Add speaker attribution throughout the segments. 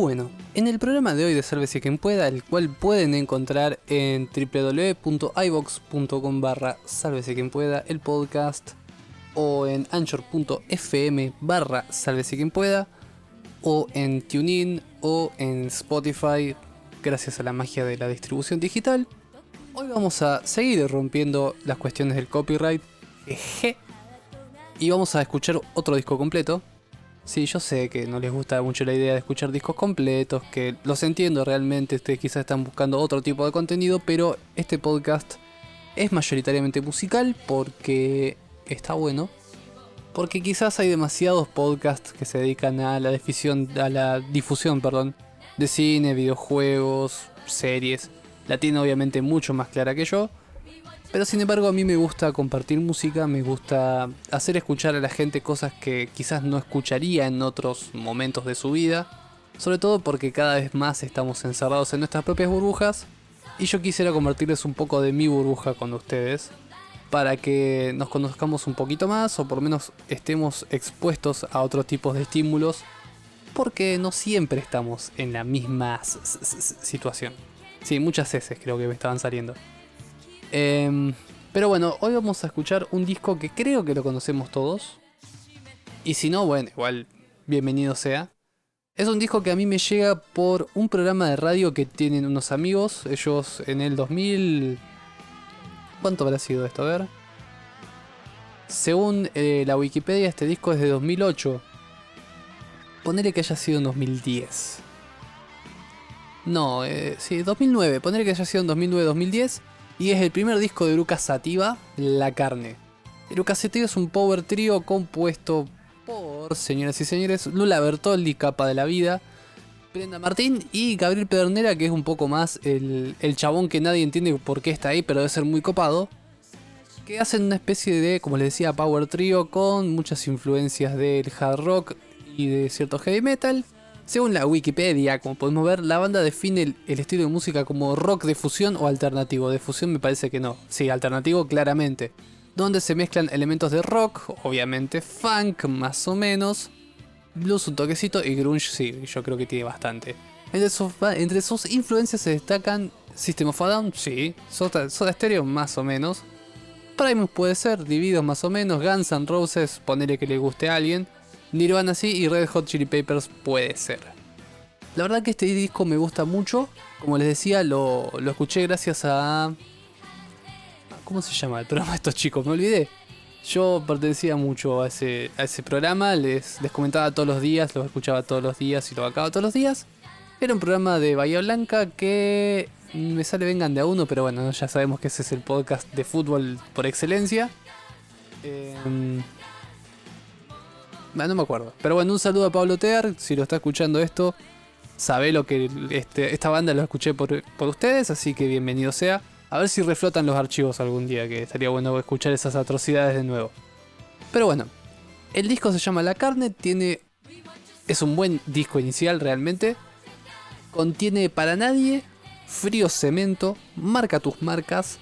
Speaker 1: Bueno, en el programa de hoy de Sálvese quien pueda, el cual pueden encontrar en www.ibox.com barra Sálvese quien pueda, el podcast, o en anchor.fm barra Sálvese quien pueda, o en TuneIn, o en Spotify, gracias a la magia de la distribución digital. Hoy vamos a seguir rompiendo las cuestiones del copyright, y vamos a escuchar otro disco completo, Sí, yo sé que no les gusta mucho la idea de escuchar discos completos, que los entiendo realmente, ustedes quizás están buscando otro tipo de contenido, pero este podcast es mayoritariamente musical porque está bueno. Porque quizás hay demasiados podcasts que se dedican a la difusión, a la difusión, perdón, de cine, videojuegos, series. La tiene obviamente mucho más clara que yo. Pero sin embargo a mí me gusta compartir música, me gusta hacer escuchar a la gente cosas que quizás no escucharía en otros momentos de su vida. Sobre todo porque cada vez más estamos encerrados en nuestras propias burbujas. Y yo quisiera convertirles un poco de mi burbuja con ustedes. Para que nos conozcamos un poquito más o por lo menos estemos expuestos a otros tipos de estímulos. Porque no siempre estamos en la misma situación. Sí, muchas veces creo que me estaban saliendo. Em, pero bueno, hoy vamos a escuchar un disco que creo que lo conocemos todos. Y si no, bueno, igual, bienvenido sea. Es un disco que a mí me llega por un programa de radio que tienen unos amigos. Ellos en el 2000... ¿Cuánto habrá sido esto? A ver. Según eh, la Wikipedia, este disco es de 2008. Ponele que haya sido en 2010. No, eh, sí, 2009. Ponele que haya sido en 2009-2010 y es el primer disco de Eruca Sativa, La Carne. Eruca Sativa es un power trio compuesto por, señoras y señores, Lula Bertoldi, capa de la vida, Brenda Martín y Gabriel Pedernera, que es un poco más el, el chabón que nadie entiende por qué está ahí, pero debe ser muy copado. Que hacen una especie de, como les decía, power trio con muchas influencias del hard rock y de cierto heavy metal. Según la Wikipedia, como podemos ver, la banda define el, estilo de música como rock de fusión o alternativo. De fusión me parece que no. Sí, alternativo claramente. Donde se mezclan elementos de rock, obviamente funk más o menos, blues un toquecito y grunge sí, yo creo que tiene bastante. Entre sus, influencias se destacan System of a Down, sí, Soda, Stereo más o menos, Primus puede ser, Dividos más o menos, Guns N' Roses, ponerle que le guste a alguien, Nirvana sí y Red Hot Chili Peppers puede ser. La verdad que este disco me gusta mucho. Como les decía, lo, escuché gracias a... ¿Cómo se llama el programa de estos chicos? Me olvidé. Yo pertenecía mucho a ese, a ese programa, les, les comentaba todos los días, lo escuchaba todos los días y lo acababa todos los días. Era un programa de Bahía Blanca que me sale vengan de a uno, pero bueno, ya sabemos que ese es el podcast de fútbol por excelencia. Eh, no me acuerdo. Pero bueno, un saludo a Pablo Tear. Si lo está escuchando esto, sabe lo que este, esta banda lo escuché por, ustedes, así que bienvenido sea. A ver si reflotan los archivos algún día, que estaría bueno escuchar esas atrocidades de nuevo. Pero bueno, el disco se llama La Carne, tiene. Es un buen disco inicial realmente. Contiene para nadie, frío cemento, marca tus marcas,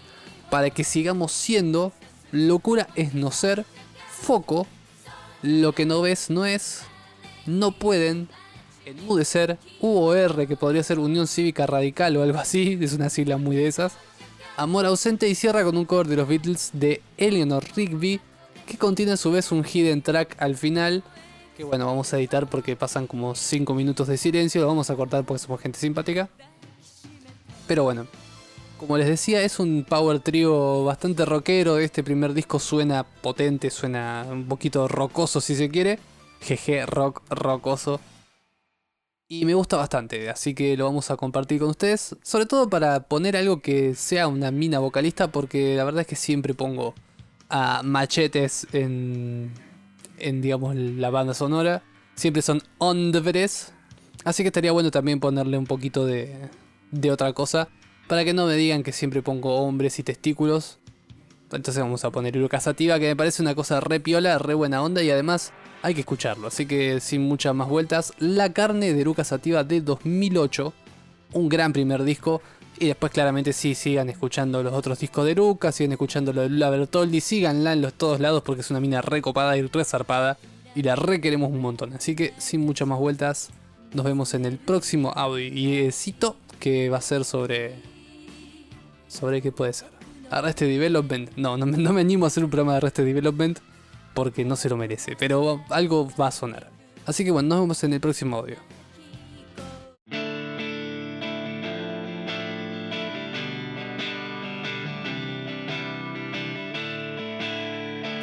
Speaker 1: para que sigamos siendo, locura es no ser, foco, lo que no ves no es, no pueden, enmudecer, UOR, que podría ser Unión Cívica Radical o algo así, es una sigla muy de esas. Amor ausente y cierra con un cover de los Beatles de Eleanor Rigby, que contiene a su vez un hidden track al final, que bueno, vamos a editar porque pasan como 5 minutos de silencio, lo vamos a cortar porque somos gente simpática. Pero bueno, como les decía, es un power trio bastante rockero. Este primer disco suena potente, suena un poquito rocoso si se quiere. Jeje, rock, rocoso. Y me gusta bastante, así que lo vamos a compartir con ustedes. Sobre todo para poner algo que sea una mina vocalista, porque la verdad es que siempre pongo a machetes en, digamos, la banda sonora. Siempre son on the Así que estaría bueno también ponerle un poquito de, de otra cosa. Para que no me digan que siempre pongo hombres y testículos. Entonces vamos a poner Iruka Sativa, que me parece una cosa re piola, re buena onda y además hay que escucharlo. Así que sin muchas más vueltas, La carne de Iruka Sativa de 2008. Un gran primer disco. Y después claramente sí, sigan escuchando los otros discos de Eruca, sigan escuchando lo de Lula Bertoldi, síganla en los todos lados porque es una mina re copada y re zarpada. Y la re queremos un montón. Así que sin muchas más vueltas, nos vemos en el próximo audio. Y cito que va a ser sobre. ¿Sobre qué puede ser? Arrested Development. No, no no me animo a hacer un programa de Arrested Development porque no se lo merece. Pero algo va a sonar. Así que bueno, nos vemos en el próximo audio.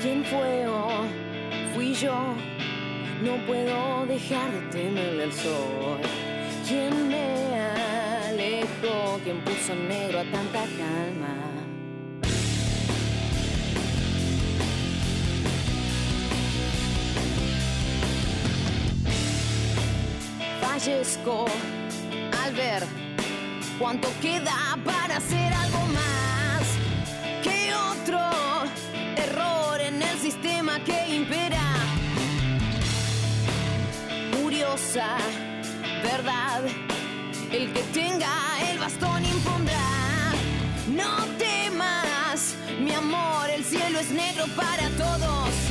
Speaker 2: ¿Quién fue fui yo? No puedo dejar de temerle al sol. ¿Quién me alejó? ¿Quién puso negro a tanta calma? Fallezco al ver cuánto queda para hacer algo más que otro error en el sistema que impera. Curiosa, verdad, el que tenga el bastón impondrá. No temas, mi amor, el cielo es negro para todos.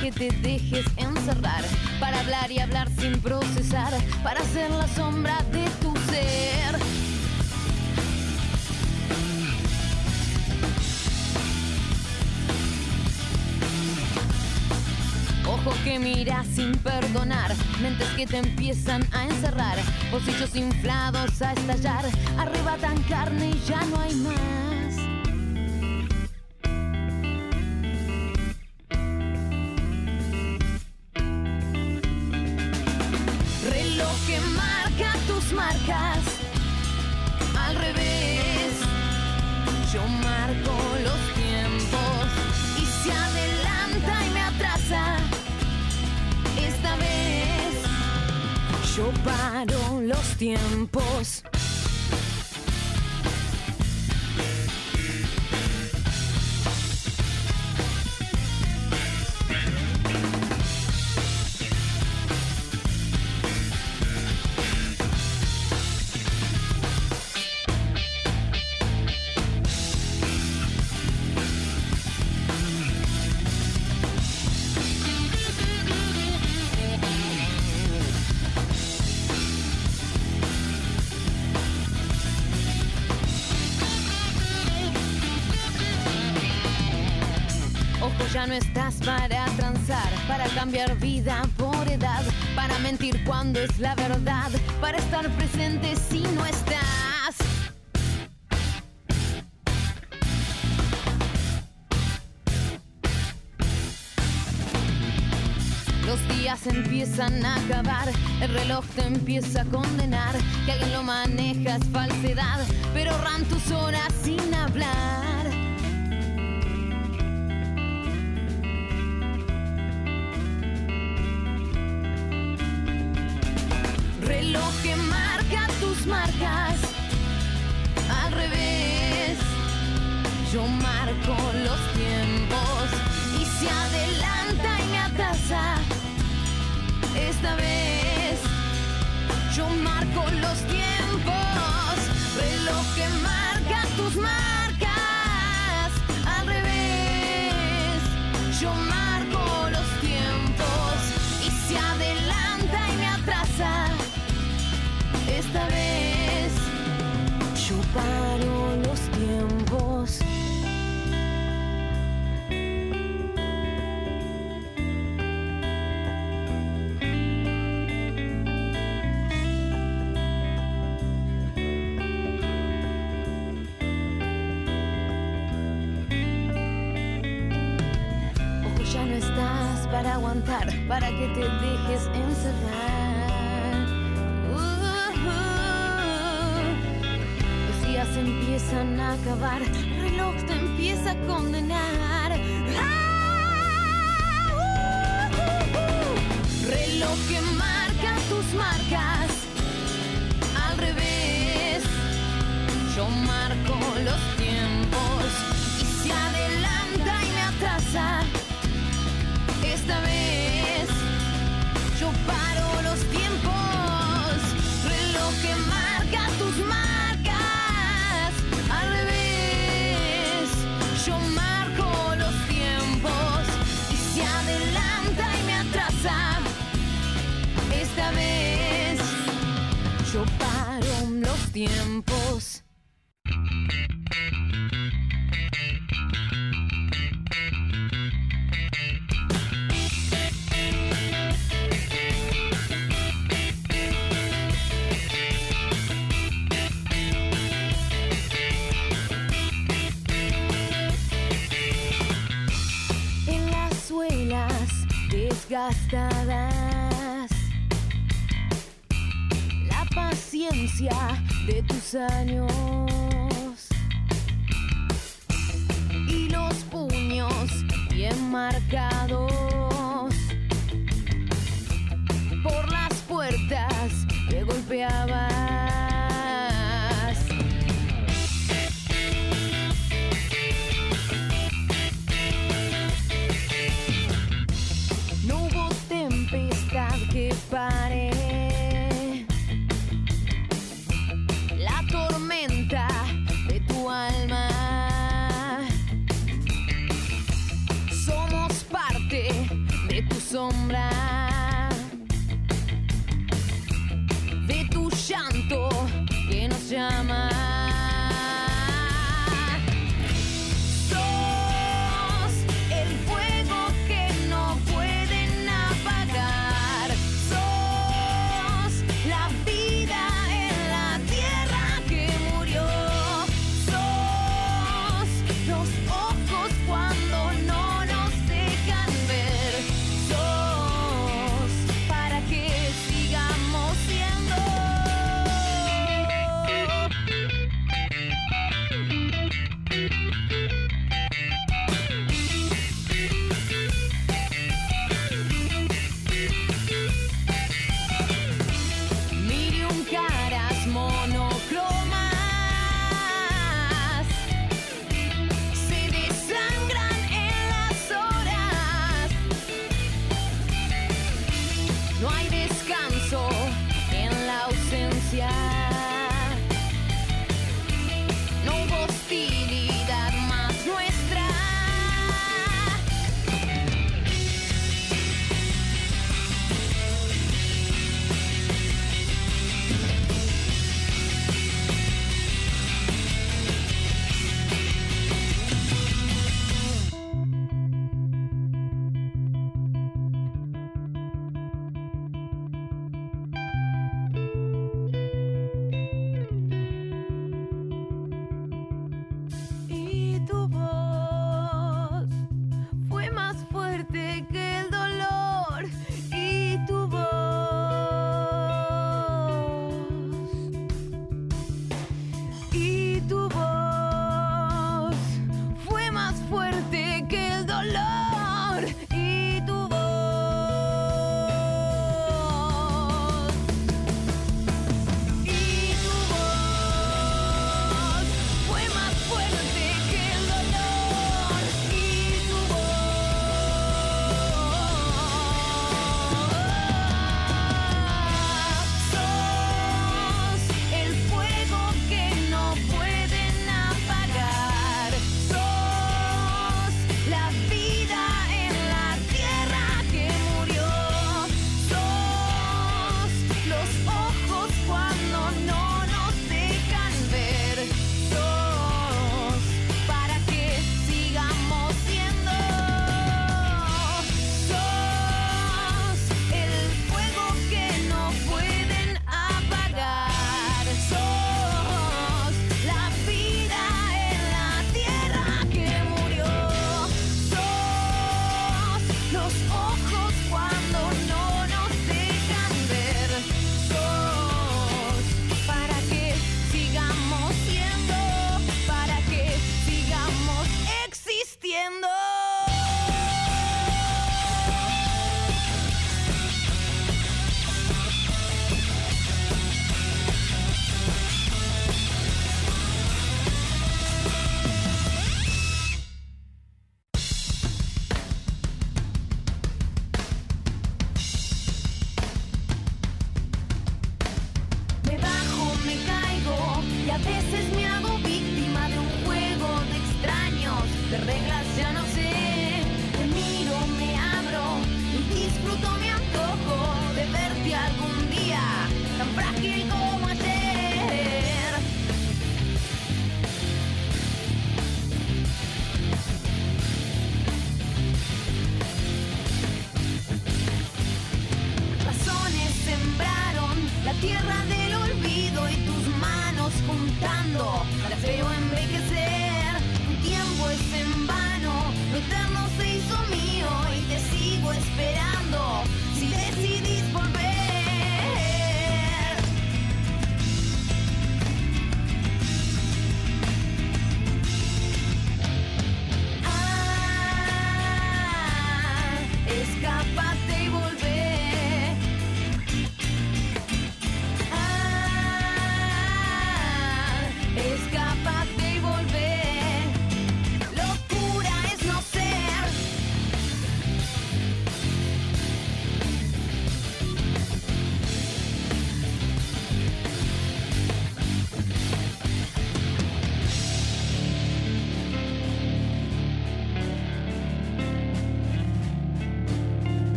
Speaker 2: Que te dejes encerrar, para hablar y hablar sin procesar, para ser la sombra de tu ser. Ojos que miras sin perdonar, mentes que te empiezan a encerrar, bolsillos inflados a estallar, arrebatan carne y ya no hay más. Marcas al revés. Yo marco los tiempos y se adelanta y me atrasa. Esta vez yo paro los tiempos. Cambiar vida por edad, para mentir cuando es la verdad, para estar presente si no estás. Los días empiezan a acabar, el reloj te empieza a condenar, que alguien lo maneja es falsedad, pero ran tus horas sin hablar. Marcas al revés. Yo marco los tiempos y se adelanta y me atrasa. Esta vez yo marco los tiempos. Reloj que marca tus marcas que te dejes encerrar. Uh, Los días empiezan a acabar, el reloj te empieza a condenar. Reloj que marca tus marcas al revés. Yo marco los tiempos paro los tiempos. en las suelas desgastadas. La paciencia de tus años y los puños bien marcados por las puertas que golpeabas.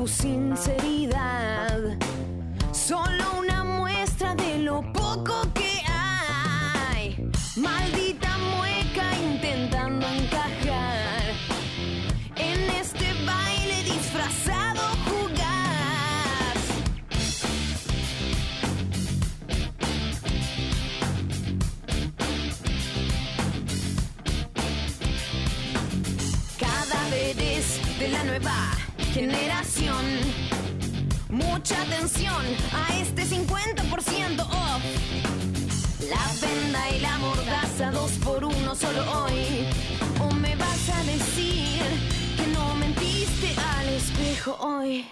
Speaker 2: Tu sinceridad. Solo una muestra de lo poco que hay. Maldita mueca intentando encajar. En este baile disfrazado jugás. Cadáveres de la nueva generación. Mucha atención a este 50% off. La venda y la mordaza dos por uno solo hoy. O me vas a decir que no mentiste al espejo hoy.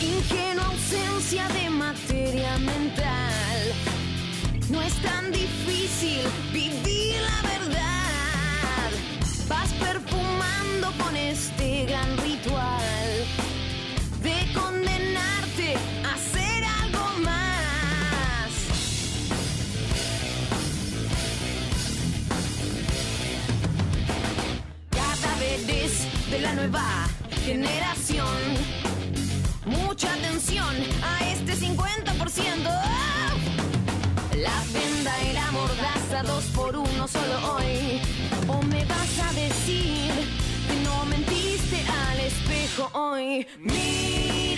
Speaker 2: Ingenua ausencia de materia mental. No es tan difícil vivir la verdad. Vas perfumando con este gran ritual de condenarte a hacer algo más. Cadáveres de la nueva generación. Mucha atención a este 50%. Dos por uno solo hoy. O me vas a decir que no mentiste al espejo hoy. Miren,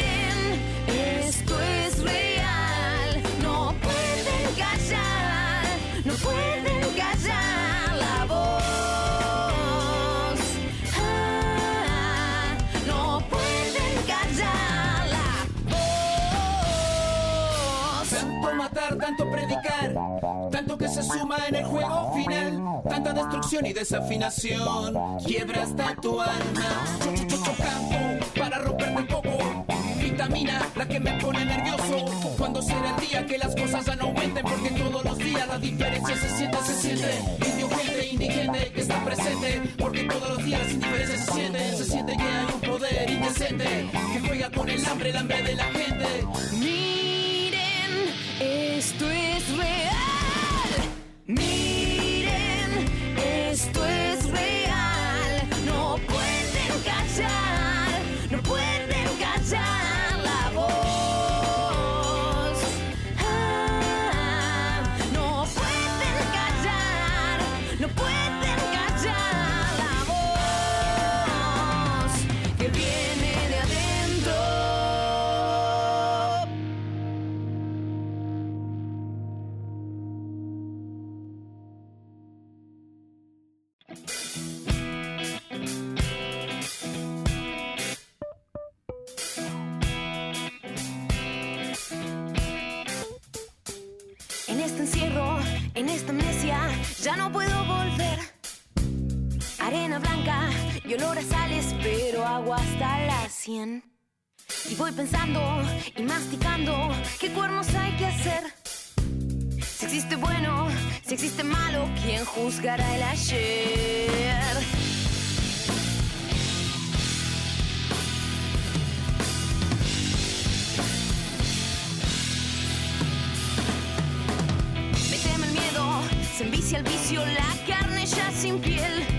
Speaker 3: suma en el juego final, tanta destrucción y desafinación, quiebra hasta tu alma. campo para romperte un poco, vitamina la que me pone nervioso. Cuando será el día que las cosas ya no aumenten, porque todos los días la diferencia se siente, se siente. Indio gente, indigente que está presente, porque todos los días las indiferencias se sienten, se siente que hay un poder indecente que juega con el hambre, el hambre de la gente.
Speaker 2: Miren, esto es real. Miren, esto es en esta amnesia, ya no puedo volver. Arena blanca y olor a sales, pero agua hasta las 100. Y voy pensando y masticando qué cuernos hay que hacer. Si existe bueno, si existe malo, ¿quién juzgará el ayer? Envicia el vicio, la carne ya sin piel.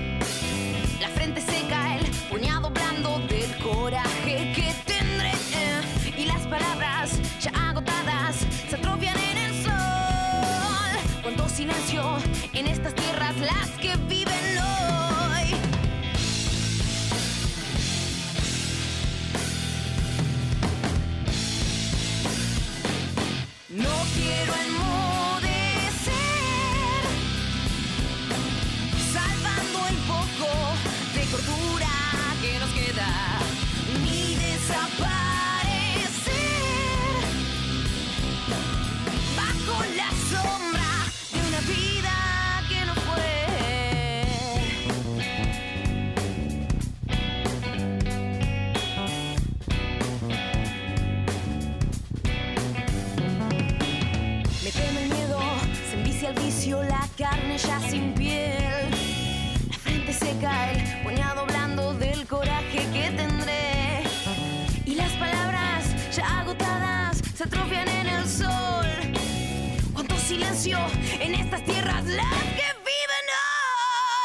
Speaker 2: En estas tierras, las que viven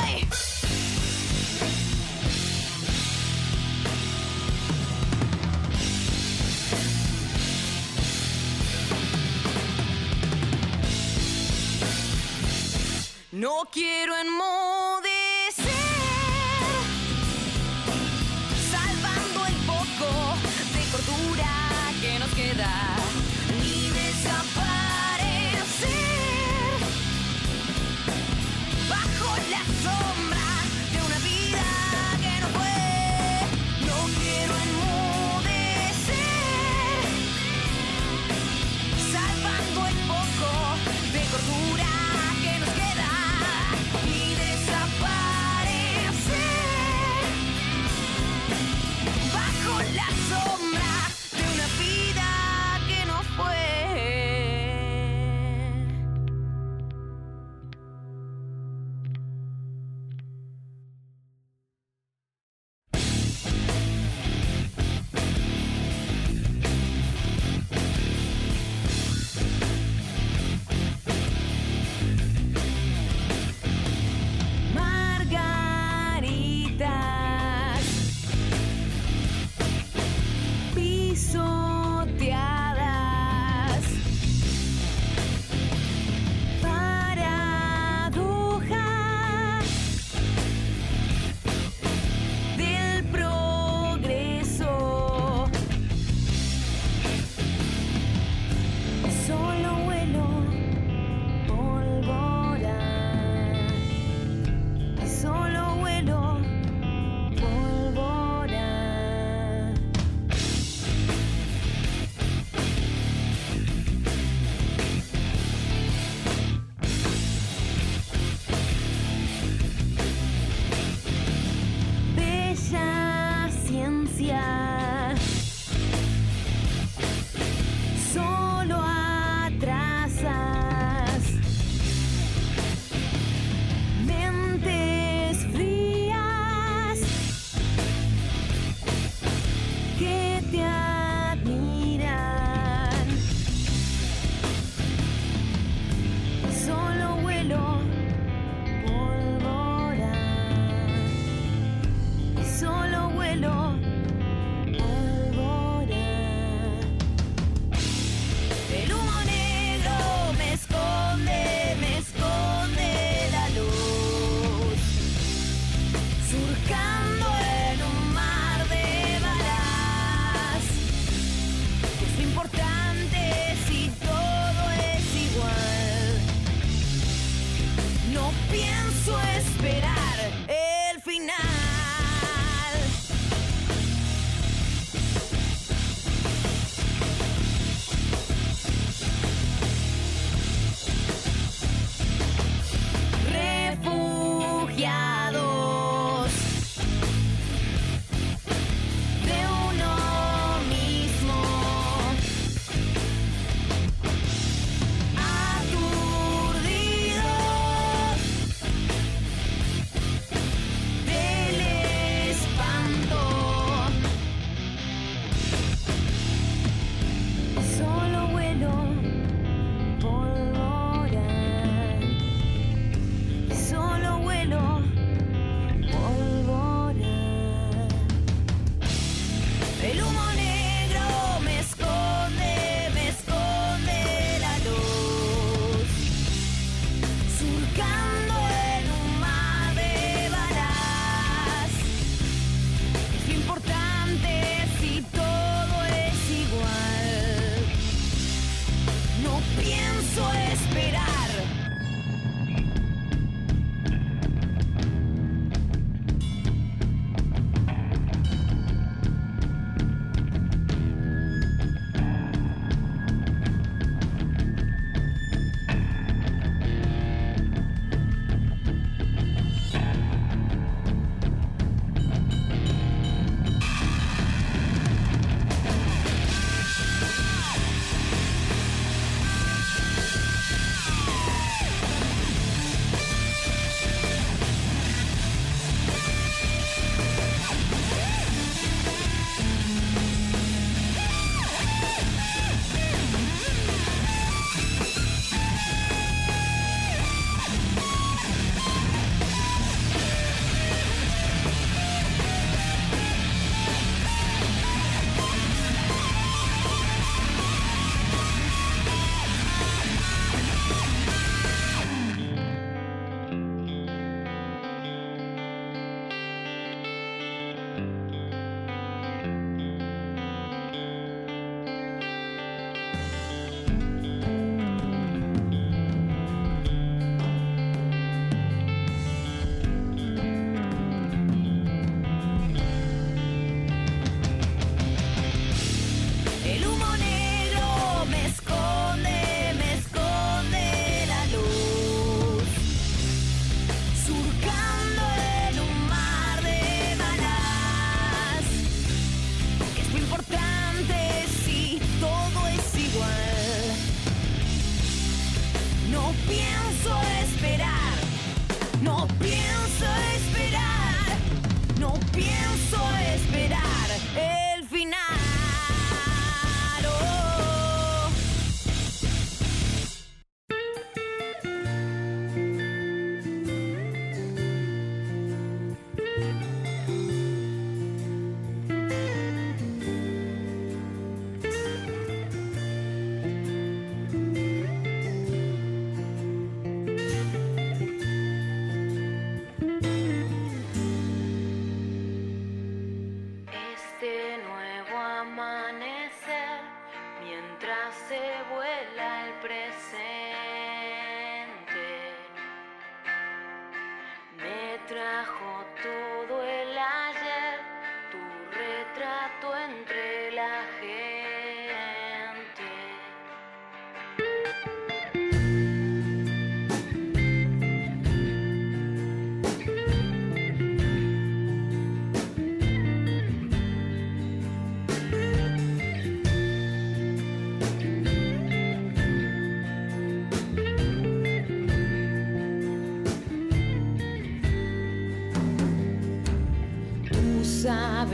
Speaker 2: hoy. No quiero enmudecer,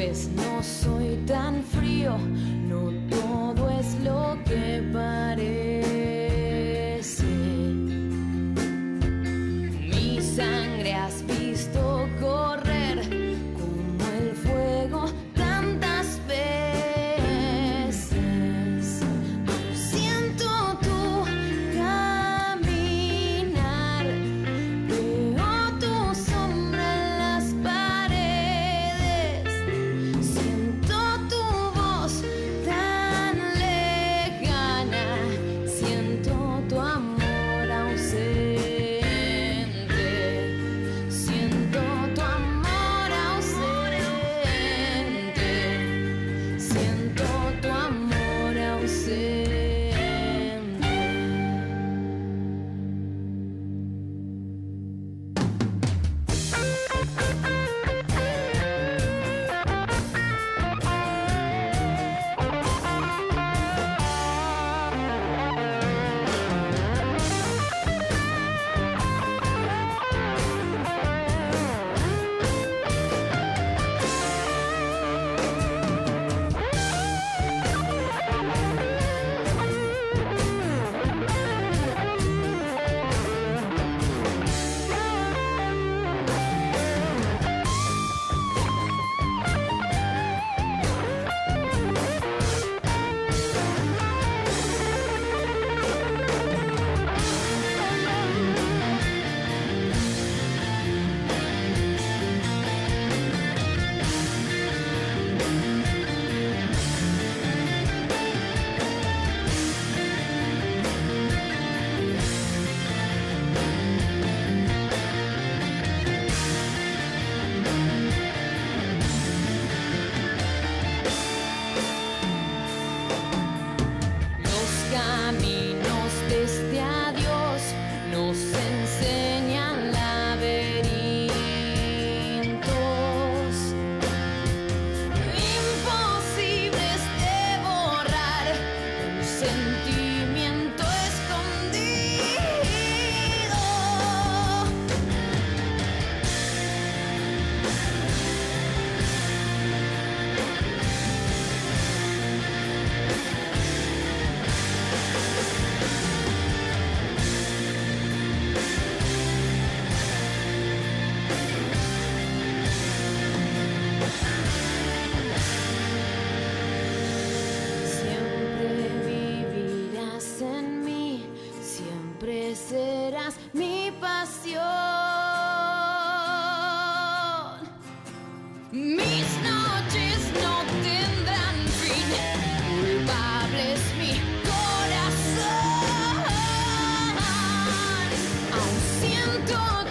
Speaker 2: sabes, no Don't.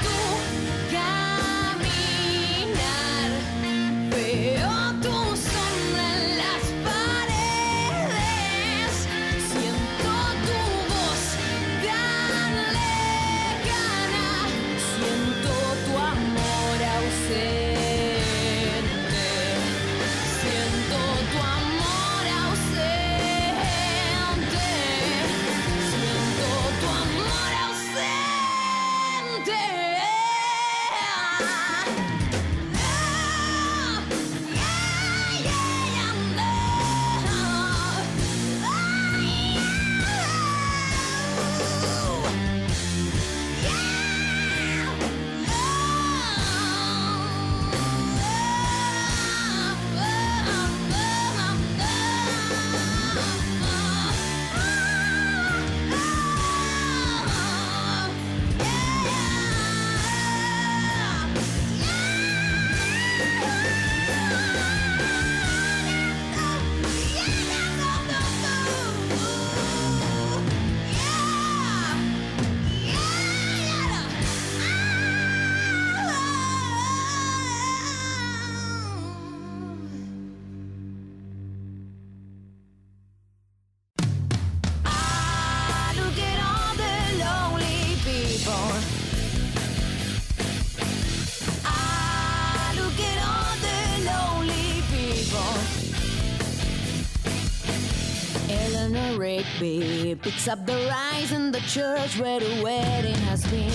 Speaker 2: Picks up the rise in the church where the wedding has been.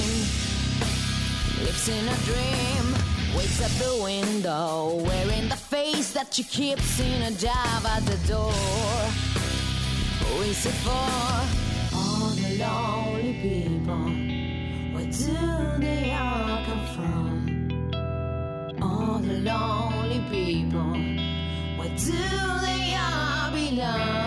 Speaker 2: Lives in a dream, wakes up the window, wearing the face that she keeps in a job at the door. Who is it for? All the lonely people. Where do they all come from? All the lonely people. Where do they all belong?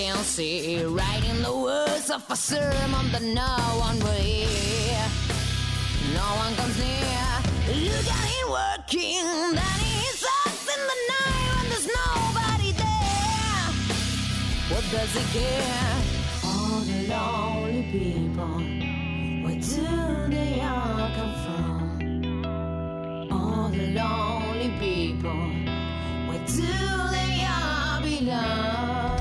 Speaker 2: Can see writing the words of a sermon that no one will hear. No one comes near. Look at him working, then he sucks in the night when there's nobody there. What does he care? All the lonely people, where do they all come from? All the lonely people, where do they all belong?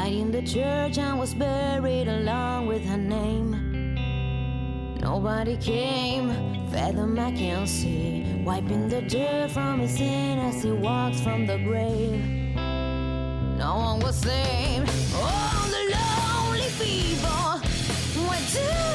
Speaker 2: Died in the church and was buried along with her name. Nobody came, Father Mackenzie, wiping the dirt from his sin as he walks from the grave. No one was saved. All the lonely people, where do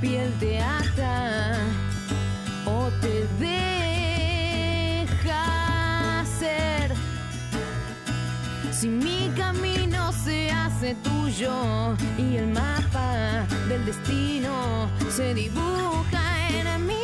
Speaker 2: piel te ata o te deja ser. Si mi camino se hace tuyo y el mapa del destino se dibuja en mi